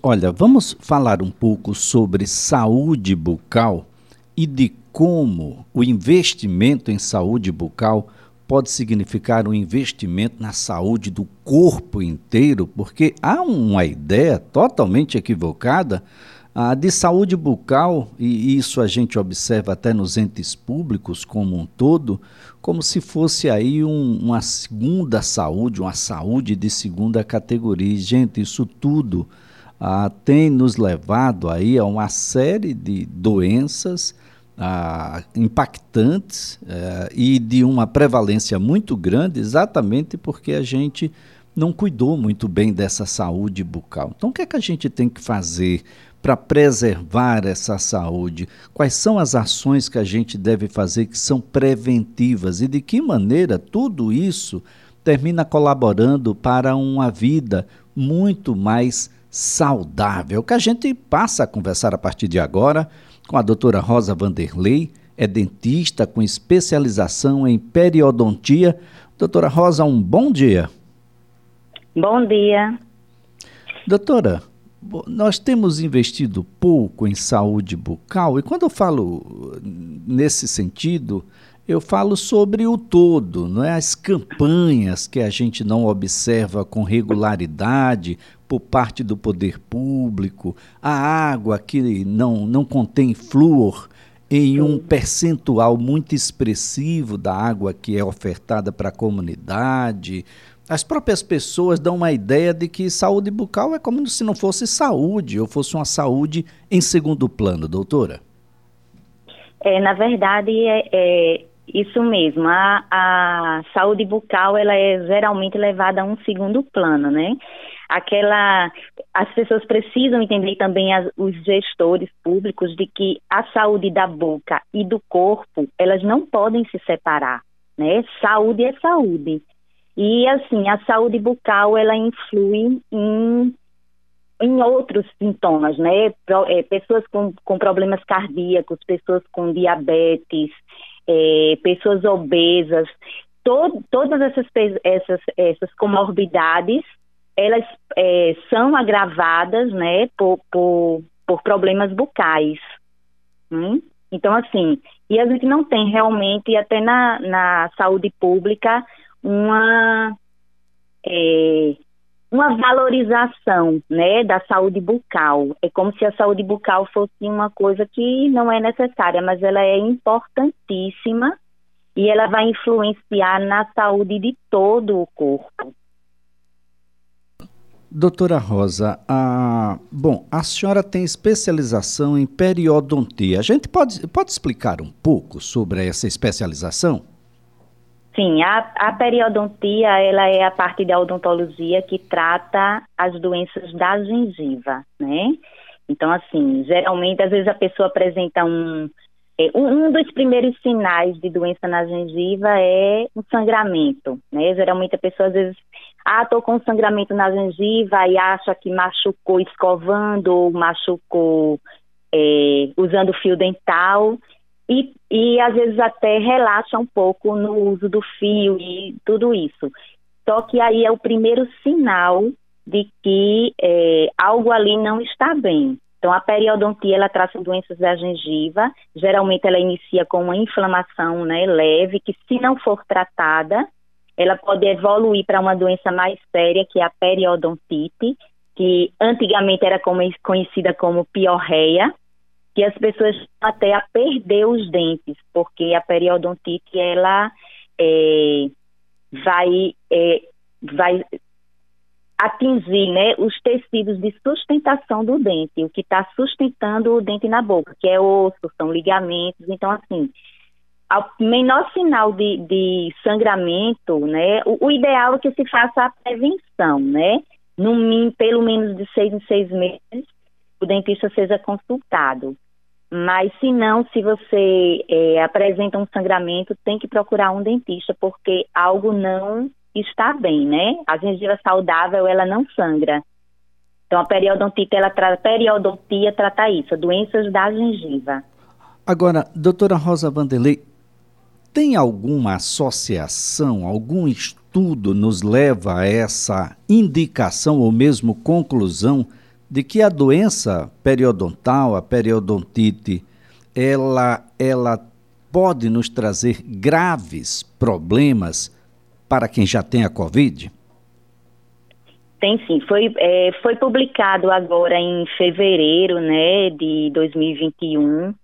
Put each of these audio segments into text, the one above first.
Olha, vamos falar um pouco sobre saúde bucal e de como o investimento em saúde bucal pode significar um investimento na saúde do corpo inteiro, porque há uma ideia totalmente equivocada ah, de saúde bucal, e isso a gente observa até nos entes públicos como um todo, como se fosse aí um, uma segunda saúde, uma saúde de segunda categoria. Gente, isso tudo ah, tem nos levado aí a uma série de doenças ah, impactantes eh, e de uma prevalência muito grande, exatamente porque a gente não cuidou muito bem dessa saúde bucal. Então, o que é que a gente tem que fazer para preservar essa saúde? Quais são as ações que a gente deve fazer que são preventivas e de que maneira tudo isso termina colaborando para uma vida muito mais saudável, que a gente passa a conversar a partir de agora com a doutora Rosa Vanderlei, é dentista com especialização em periodontia. Doutora Rosa, um bom dia. Bom dia. Doutora, nós temos investido pouco em saúde bucal, e quando eu falo nesse sentido, eu falo sobre o todo, não é? As campanhas que a gente não observa com regularidade por parte do poder público, a água que não, não contém flúor em um percentual muito expressivo da água que é ofertada para a comunidade. As próprias pessoas dão uma ideia de que saúde bucal é como se não fosse saúde, ou fosse uma saúde em segundo plano, doutora. É, na verdade, é, é isso mesmo. A, a saúde bucal ela é geralmente levada a um segundo plano, né? Aquela, as pessoas precisam entender também as, os gestores públicos de que a saúde da boca e do corpo elas não podem se separar, né? Saúde é saúde. E assim, a saúde bucal ela influi em em outros sintomas, né? É, pessoas com, com problemas cardíacos, pessoas com diabetes, é, pessoas obesas, to, todas essas, essas, essas comorbidades, elas é, são agravadas, né, por, por, por problemas bucais. Hum? Então, assim, e a gente não tem realmente, até na, na saúde pública, uma, é, uma valorização né, da saúde bucal. É como se a saúde bucal fosse uma coisa que não é necessária, mas ela é importantíssima e ela vai influenciar na saúde de todo o corpo. Doutora Rosa, a, bom, a senhora tem especialização em periodontia. A gente pode, pode explicar um pouco sobre essa especialização? Sim, a, a, periodontia ela é a parte da odontologia que trata as doenças da gengiva, né? Então, assim, geralmente, às vezes a pessoa apresenta um, é, um, um dos primeiros sinais de doença na gengiva é um sangramento, né? Geralmente a pessoa às vezes, ah, tô com sangramento na gengiva e acha que machucou escovando ou machucou é, usando fio dental e, e às vezes até relaxa um pouco no uso do fio e tudo isso. Só que aí é o primeiro sinal de que é, algo ali não está bem. Então, a periodontia, ela trata doenças da gengiva, geralmente ela inicia com uma inflamação né, leve, que se não for tratada, ela pode evoluir para uma doença mais séria, que é a periodontite, que antigamente era conhecida como piorreia, que as pessoas até a perder os dentes, porque a periodontite ela é, vai, é, vai atingir né, os tecidos de sustentação do dente, o que está sustentando o dente na boca, que é osso, são ligamentos. Então, assim, ao menor sinal de, de sangramento, né, o, o, ideal é que se faça a prevenção, né? No, pelo menos de seis em seis meses, o dentista seja consultado. Mas se não, se você é, apresenta um sangramento, tem que procurar um dentista, porque algo não está bem, né? A gengiva saudável, ela não sangra. Então, a periodontite, ela trata, periodontia trata isso, doenças da gengiva. Agora, doutora Rosa Vanderlei, tem alguma associação, algum estudo nos leva a essa indicação ou mesmo conclusão de que a doença periodontal, a periodontite, ela, ela pode nos trazer graves problemas para quem já tem a Covid? Tem sim. Foi, é, foi publicado agora em fevereiro né, de 2021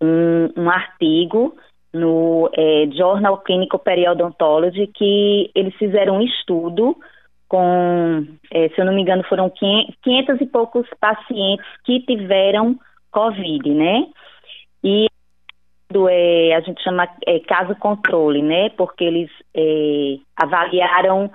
um, um artigo no é, Journal Clinical Periodontology que eles fizeram um estudo com, é, se eu não me engano, foram 500 e poucos pacientes que tiveram Covid, né? E é, a gente chama é, caso controle, né? Porque eles é, avaliaram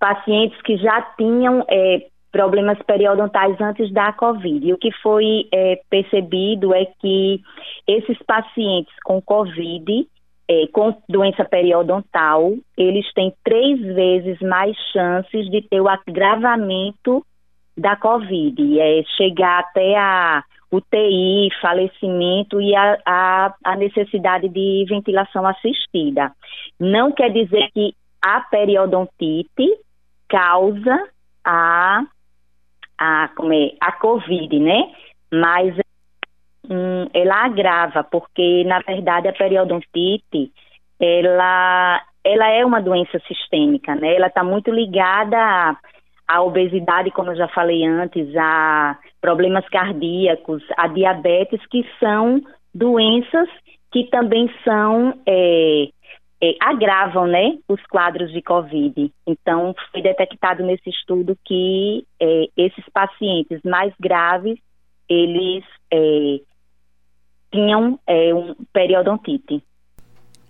pacientes que já tinham é, problemas periodontais antes da Covid. E o que foi é, percebido é que esses pacientes com Covid, é, com doença periodontal, eles têm três vezes mais chances de ter o agravamento da Covid, é chegar até a UTI, falecimento e a, a, a necessidade de ventilação assistida. Não quer dizer que a periodontite causa a, a, como é, a Covid, né? Mas hum, ela agrava, porque na verdade a periodontite ela, ela é uma doença sistêmica, né? Ela está muito ligada a obesidade, como eu já falei antes, a problemas cardíacos, a diabetes, que são doenças que também são é, é, agravam, né, os quadros de COVID. Então, foi detectado nesse estudo que é, esses pacientes mais graves, eles é, tinham é, um periodontite.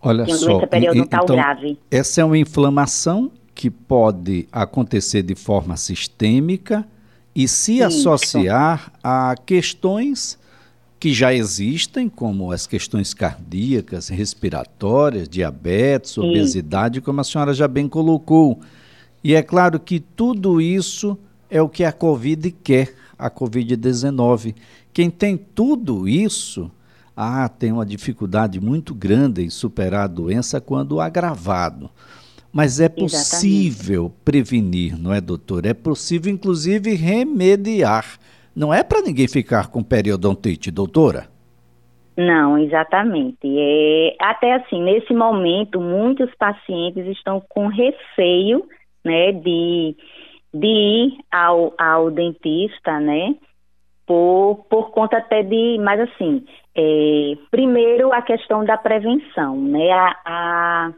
Olha tinham só, doença periodontal então, grave. Essa é uma inflamação que pode acontecer de forma sistêmica e se Isso. associar a questões que já existem, como as questões cardíacas, respiratórias, diabetes, obesidade, como a senhora já bem colocou. E é claro que tudo isso é o que a Covid quer, a Covid-19. Quem tem tudo isso, ah, tem uma dificuldade muito grande em superar a doença quando agravado. Mas é possível Exatamente. prevenir, não é, doutor? É possível, inclusive, remediar. Não é para ninguém ficar com periodontite, doutora? Não, exatamente. É, até assim, nesse momento, muitos pacientes estão com receio, né, de, de ir ao, ao dentista, né, por, por conta até de, mas assim, é, primeiro a questão da prevenção, né, a, a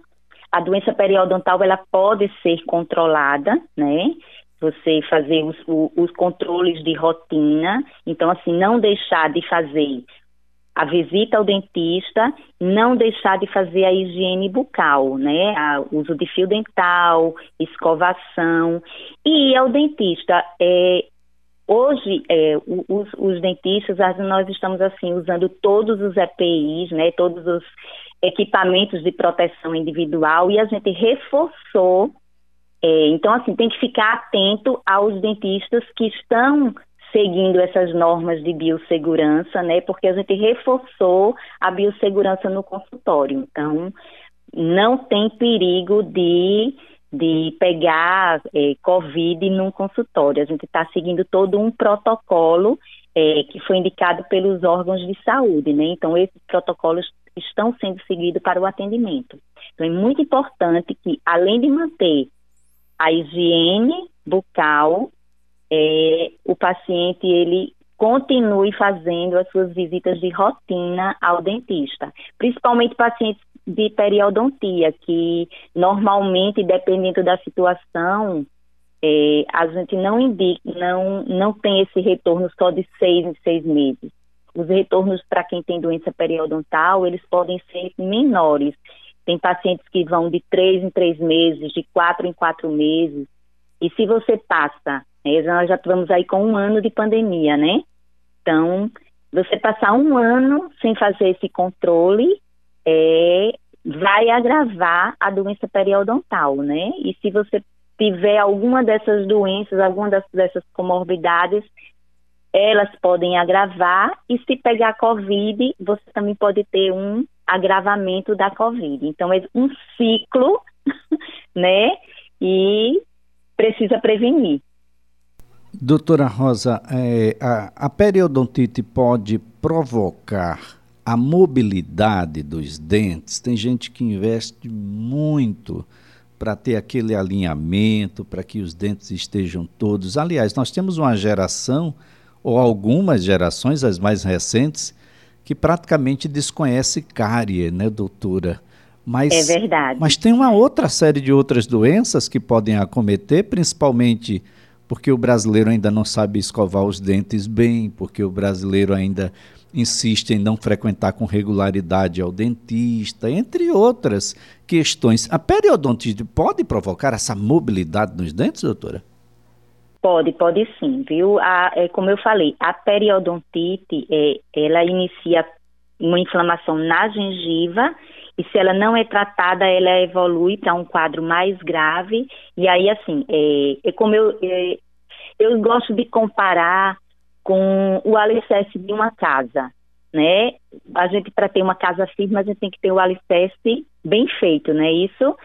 a doença periodontal ela pode ser controlada, né? Você fazer os, os controles de rotina, então assim não deixar de fazer a visita ao dentista, não deixar de fazer a higiene bucal, né? O uso de fio dental, escovação e ir ao dentista. É, hoje, é, os, os dentistas, nós estamos assim usando todos os EPIs, né? Todos os equipamentos de proteção individual e a gente reforçou. É, então, assim, tem que ficar atento aos dentistas que estão seguindo essas normas de biossegurança, né? Porque a gente reforçou a biossegurança no consultório. Então, não tem perigo de, de pegar é, Covid num consultório. A gente está seguindo todo um protocolo é, que foi indicado pelos órgãos de saúde, né? Então, esses protocolos estão sendo seguidos para o atendimento. Então, é muito importante que, além de manter a higiene bucal, é, o paciente ele continue fazendo as suas visitas de rotina ao dentista, principalmente pacientes de periodontia, que normalmente, dependendo da situação, é, a gente não indica, não, não tem esse retorno só de seis em seis meses. Os retornos para quem tem doença periodontal, eles podem ser menores. Tem pacientes que vão de três em três meses, de quatro em quatro meses. E se você passa, nós já estamos aí com um ano de pandemia, né? Então, você passar um ano sem fazer esse controle, é, vai agravar a doença periodontal, né? E se você tiver alguma dessas doenças, alguma dessas comorbidades, elas podem agravar e se pegar Covid, você também pode ter um agravamento da Covid. Então é um ciclo, né? E precisa prevenir. Doutora Rosa, é, a, a periodontite pode provocar a mobilidade dos dentes? Tem gente que investe muito para ter aquele alinhamento, para que os dentes estejam todos. Aliás, nós temos uma geração, ou algumas gerações, as mais recentes, que praticamente desconhece cárie, né, doutora? Mas, é verdade. Mas tem uma outra série de outras doenças que podem acometer, principalmente porque o brasileiro ainda não sabe escovar os dentes bem, porque o brasileiro ainda insiste em não frequentar com regularidade ao dentista, entre outras questões. A periodontite pode provocar essa mobilidade nos dentes, doutora? Pode, pode sim, viu? A, é, como eu falei, a periodontite, é, ela inicia uma inflamação na gengiva e se ela não é tratada, ela evolui para um quadro mais grave. E aí, assim, é, é como eu, é, eu gosto de comparar com o alicerce de uma casa, né? A gente, para ter uma casa firme, a gente tem que ter o alicerce bem feito, né? Isso.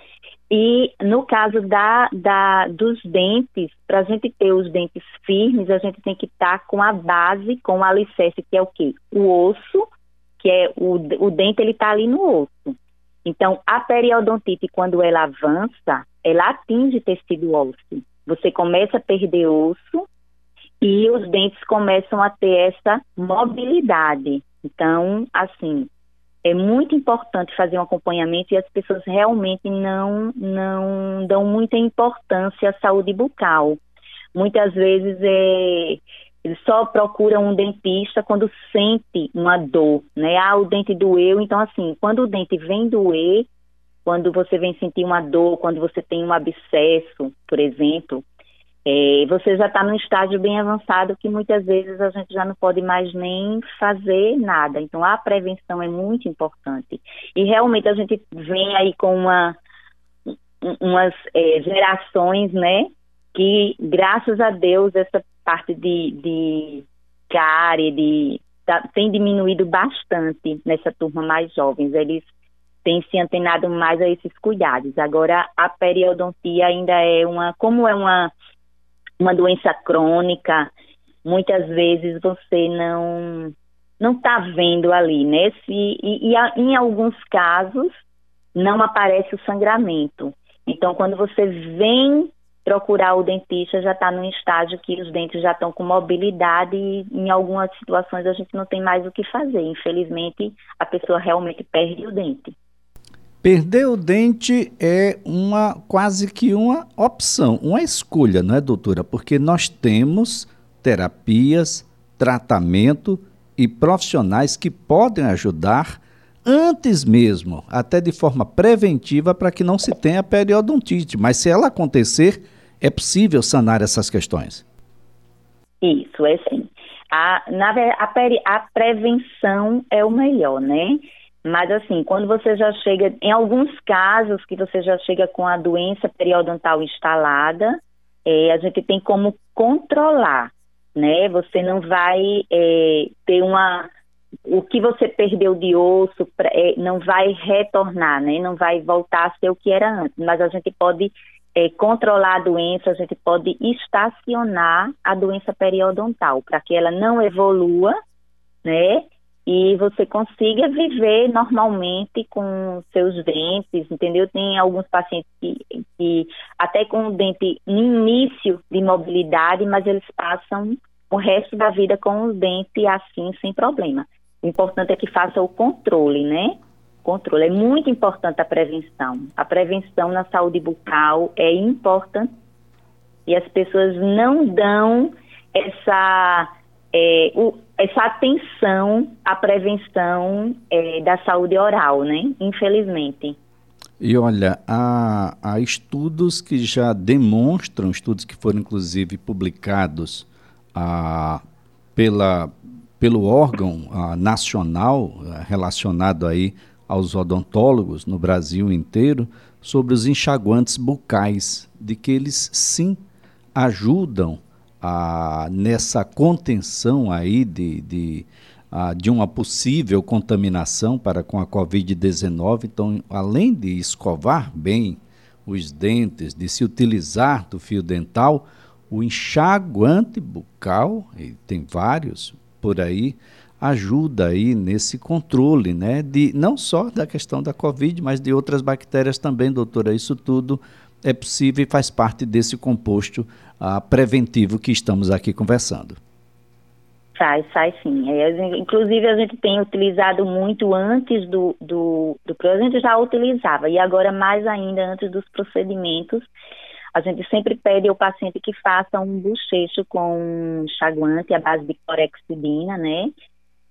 E no caso da, da dos dentes, para a gente ter os dentes firmes, a gente tem que estar tá com a base, com o alicerce, que é o quê? O osso, que é o, o dente, ele está ali no osso. Então, a periodontite, quando ela avança, ela atinge tecido ósseo. Você começa a perder osso e os dentes começam a ter essa mobilidade. Então, assim, é muito importante fazer um acompanhamento e as pessoas realmente não, não dão muita importância à saúde bucal. Muitas vezes é, eles só procuram um dentista quando sente uma dor, né? Ah, o dente doeu. Então, assim, quando o dente vem doer, quando você vem sentir uma dor, quando você tem um abscesso, por exemplo, é, você já está num estágio bem avançado que muitas vezes a gente já não pode mais nem fazer nada. Então, a prevenção é muito importante. E realmente a gente vem aí com uma, umas é, gerações, né? Que, graças a Deus, essa parte de, de cárie, de, tá, tem diminuído bastante nessa turma mais jovens. Eles têm se antenado mais a esses cuidados. Agora, a periodontia ainda é uma, como é uma uma doença crônica, muitas vezes você não não está vendo ali, né? Se, e, e a, em alguns casos não aparece o sangramento. Então, quando você vem procurar o dentista, já está num estágio que os dentes já estão com mobilidade e em algumas situações a gente não tem mais o que fazer. Infelizmente, a pessoa realmente perde o dente. Perder o dente é uma quase que uma opção, uma escolha, não é, doutora? Porque nós temos terapias, tratamento e profissionais que podem ajudar antes mesmo, até de forma preventiva, para que não se tenha periodontite. Mas se ela acontecer, é possível sanar essas questões. Isso, é sim. A, na, a, a prevenção é o melhor, né? Mas assim, quando você já chega, em alguns casos que você já chega com a doença periodontal instalada, é, a gente tem como controlar, né? Você não vai é, ter uma o que você perdeu de osso é, não vai retornar, né? Não vai voltar a ser o que era antes, mas a gente pode é, controlar a doença, a gente pode estacionar a doença periodontal para que ela não evolua, né? e você consiga viver normalmente com seus dentes, entendeu? Tem alguns pacientes que, que até com o dente no início de mobilidade, mas eles passam o resto da vida com o dente assim, sem problema. O importante é que faça o controle, né? Controle. É muito importante a prevenção. A prevenção na saúde bucal é importante e as pessoas não dão essa é, o, essa atenção à prevenção é, da saúde oral, né? Infelizmente. E olha, há, há, estudos que já demonstram, estudos que foram inclusive publicados ah, pela, pelo órgão ah, nacional ah, relacionado aí aos odontólogos no Brasil inteiro, sobre os enxaguantes bucais, de que eles sim ajudam a, nessa contenção aí de, de, a, de uma possível contaminação para com a Covid-19. Então, além de escovar bem os dentes, de se utilizar do fio dental, O enxaguante bucal, e tem vários por aí, ajuda aí nesse controle, né? De, não só da questão da Covid, mas de outras bactérias também, doutora. Isso tudo é possível e faz parte desse composto uh, preventivo que estamos aqui conversando. Sai, sai sim. É, inclusive a gente tem utilizado muito antes do, do, do a gente já utilizava, e agora mais ainda antes dos procedimentos, a gente sempre pede ao paciente que faça um bochecho com enxaguante à base de clorexidina, né?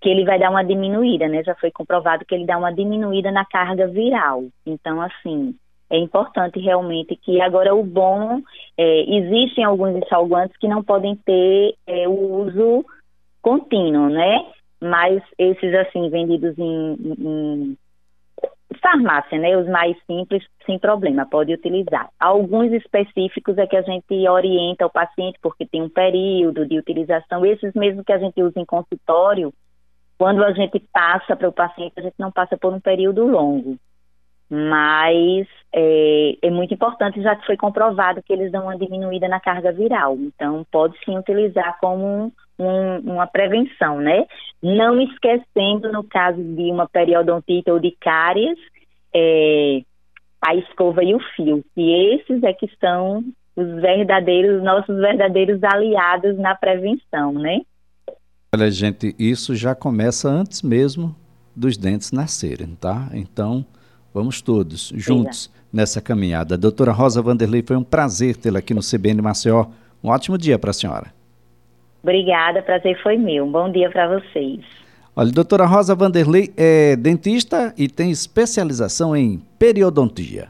Que ele vai dar uma diminuída, né? Já foi comprovado que ele dá uma diminuída na carga viral. Então, assim, é importante realmente que agora o bom, é, existem alguns enxaguantes que não podem ter é, o uso contínuo, né? Mas esses, assim, vendidos em, em farmácia, né? Os mais simples, sem problema, pode utilizar. Alguns específicos é que a gente orienta o paciente porque tem um período de utilização. Esses mesmo que a gente usa em consultório, quando a gente passa para o paciente, a gente não passa por um período longo. Mas é, é, muito importante, já que foi comprovado que eles dão uma diminuída na carga viral. Então, pode sim utilizar como um, um, uma prevenção, né? Não esquecendo, no caso de uma periodontite ou de cáries, é, a escova e o fio, que esses é que são os verdadeiros, nossos verdadeiros aliados na prevenção, né? Olha, gente, isso já começa antes mesmo dos dentes nascerem, tá? Então, vamos todos juntos nessa caminhada. Doutora Rosa Vanderlei, foi um prazer tê-la aqui no CBN Maceió. Um ótimo dia para a senhora. Obrigada, prazer foi meu. Um bom dia para vocês. Olha, doutora Rosa Vanderlei é dentista e tem especialização em periodontia.